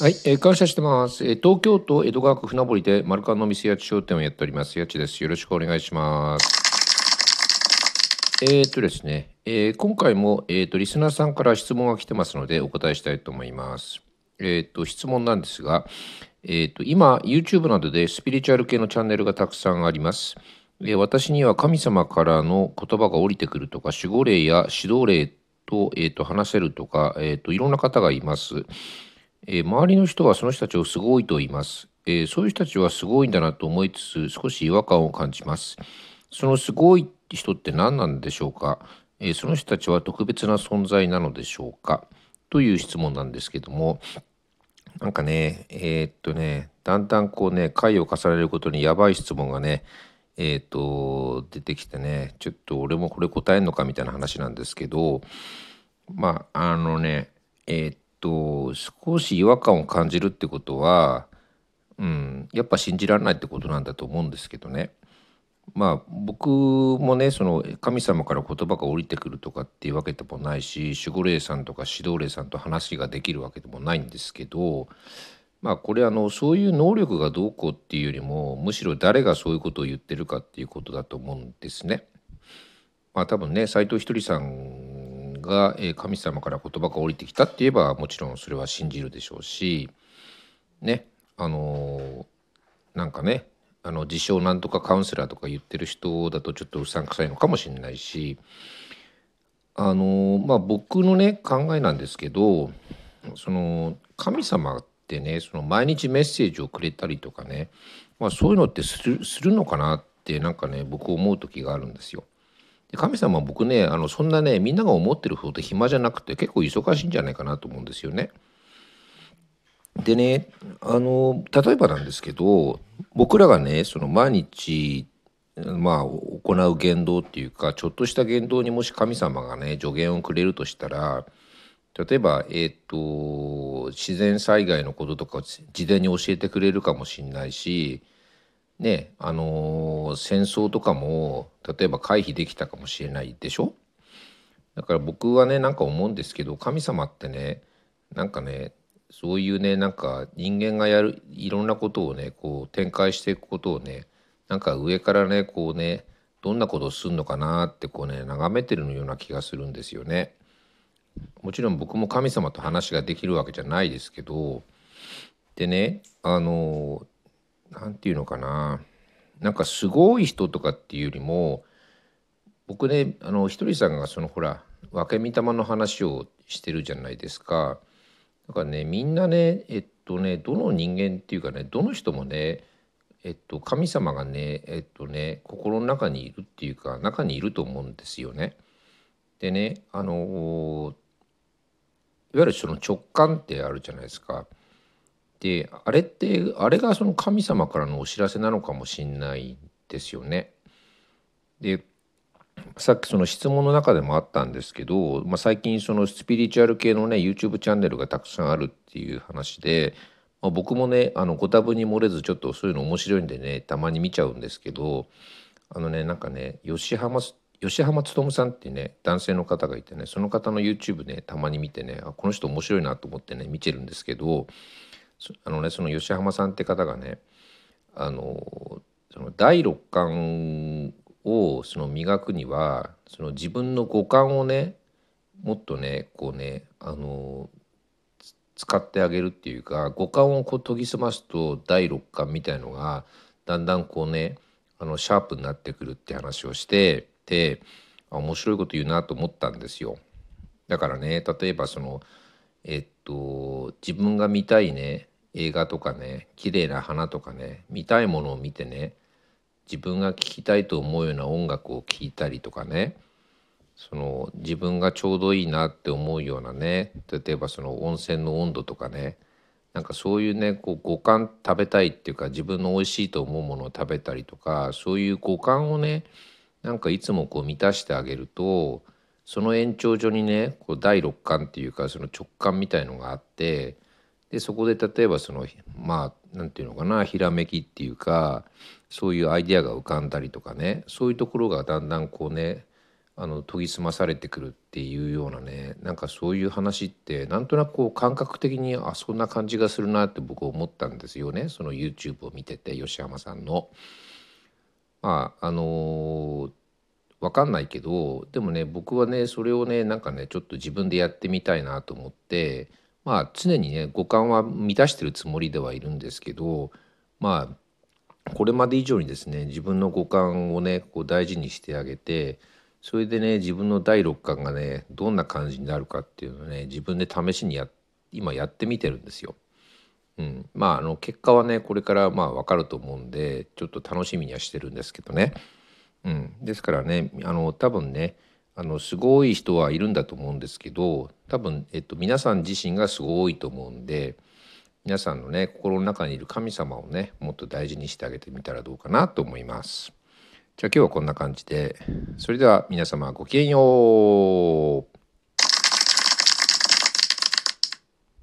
はい、えー感謝してます。えー東京都江戸川区船堀でマルカンの店八商店をやっております。八千です。よろしくお願いします。えー、とですね、えー今回も、えーとリスナーさんから質問が来てますのでお答えしたいと思います。えーと質問なんですが、えーと今 YouTube などでスピリチュアル系のチャンネルがたくさんあります。えー私には神様からの言葉が降りてくるとか守護霊や指導霊と,、えーと話せるとか、えーといろんな方がいます。えー周りの人はその人たちをすごいと言います、えーそういう人たちはすごいんだなと思いつつ少し違和感を感じます。そのすごい人って何なんでしょうか、えーその人たちは特別な存在なのでしょうか？という質問なんですけども。なんかねえーっとねだんだんこうね回を重ねることにやばい質問がねえーっと出てきてねちょっと俺もこれ答えんのかみたいな話なんですけどまああのねえーっと少し違和感を感じるってことは、うん、やっぱ信じられないってことなんだと思うんですけどねまあ僕もねその神様から言葉が降りてくるとかっていうわけでもないし守護霊さんとか指導霊さんと話ができるわけでもないんですけどまあこれあのそういう能力がどうこうっていうよりもむしろ誰がそういうことを言ってるかっていうことだと思うんですね。まあ多分ね斎藤ひとりさんがえ神様から言葉が降りてきたって言えばもちろんそれは信じるでしょうしねあのーなんかねあの自称なんとかカウンセラーとか言ってる人だとちょっとうさんくさいのかもしれないしあのまあ僕のね考えなんですけどその神様ってねその毎日メッセージをくれたりとかね、まあ、そういうのってするするのかなってなんかね僕思う時があるんですよ。で神様僕ねあのそんなねみんなが思ってるほど暇じゃなくて結構忙しいんじゃないかなと思うんですよね。でねあの例えばなんですけど僕らがねその毎日まあ行う言動っていうかちょっとした言動にもし神様がね助言をくれるとしたら例えば、えー、と自然災害のこととか事前に教えてくれるかもしれないしねあのー戦争とかも例えば回避できたかもしれないでしょ？だから僕はねなんか思うんですけど神様ってねなんかねそういうねなんか人間がやるいろんなことをねこう展開していくことをねなんか上からねこうねどんなことをするのかなってこうね眺めてるのような気がするんですよね。もちろん僕も神様と話ができるわけじゃないですけどでねあのなんていうのかななんかすごい人とかっていうよりも僕ねあのひとりさんがそのほら分け御霊の話をしてるじゃないですか。だからねみんなねえっとねどの人間っていうかねどの人もねえっと神様がねえっとね心の中にいるっていうか中にいると思うんですよね。でねあのいわゆるその直感ってあるじゃないですか。であれってあれがその神様からのお知らせなのかもしんないですよね。でさっきその質問の中でもあったんですけど、まあ、最近そのスピリチュアル系のね YouTube チャンネルがたくさんあるっていう話で、まあ、僕もねあのご多分に漏れずちょっとそういうの面白いんでねたまに見ちゃうんですけどあのねなんかね吉浜吉浜勉さんってね男性の方がいてねその方の YouTube ねたまに見てねあこの人面白いなと思ってね見てるんですけどあのねその吉浜さんって方がねあのその第六感をその磨くにはその自分の五感をねもっとねこうねあの使ってあげるっていうか五感をこう研ぎ澄ますと第六感みたいのがだんだんこうねあのシャープになってくるって話をしててあ面白いこと言うなと思ったんですよ。だからね例えばそのえっと自分が見たいね映画とかね綺麗な花とかね見たいものを見てね自分が聴きたいと思うような音楽を聴いたりとかねその自分がちょうどいいなって思うようなね例えばその温泉の温度とかねなんかそういうねこう五感食べたいっていうか自分の美味しいと思うものを食べたりとかそういう五感をねなんかいつもこう満たしてあげるとその延長上にねこう第六感っていうかその直感みたいのがあってでそこで例えばそのまあなんていうのかなひらめきっていうかそういうアイデアが浮かんだりとかねそういうところがだんだんこうねあの研ぎ澄まされてくるっていうようなねなんかそういう話ってなんとなくこう感覚的にあそんな感じがするなって僕思ったんですよねその YouTube を見てて吉山さんの。まああの分かんないけどでもね僕はねそれをねなんかねちょっと自分でやってみたいなと思ってまあ常にね五感は満たしてるつもりではいるんですけどまあこれまで以上にですね自分の五感をねこう大事にしてあげてそれでね自分の第六感がねどんな感じになるかっていうのをね自分で試しにや今やってみてるんですよ。うん、まああの結果はねこれからまあ分かると思うんでちょっと楽しみにはしてるんですけどね。うん、ですからねあの多分ねあのすごい人はいるんだと思うんですけど多分、えっと、皆さん自身がすごいと思うんで皆さんのね心の中にいる神様をねもっと大事にしてあげてみたらどうかなと思います。じゃあ今日はこんな感じでそれでは皆様ごきげんよう。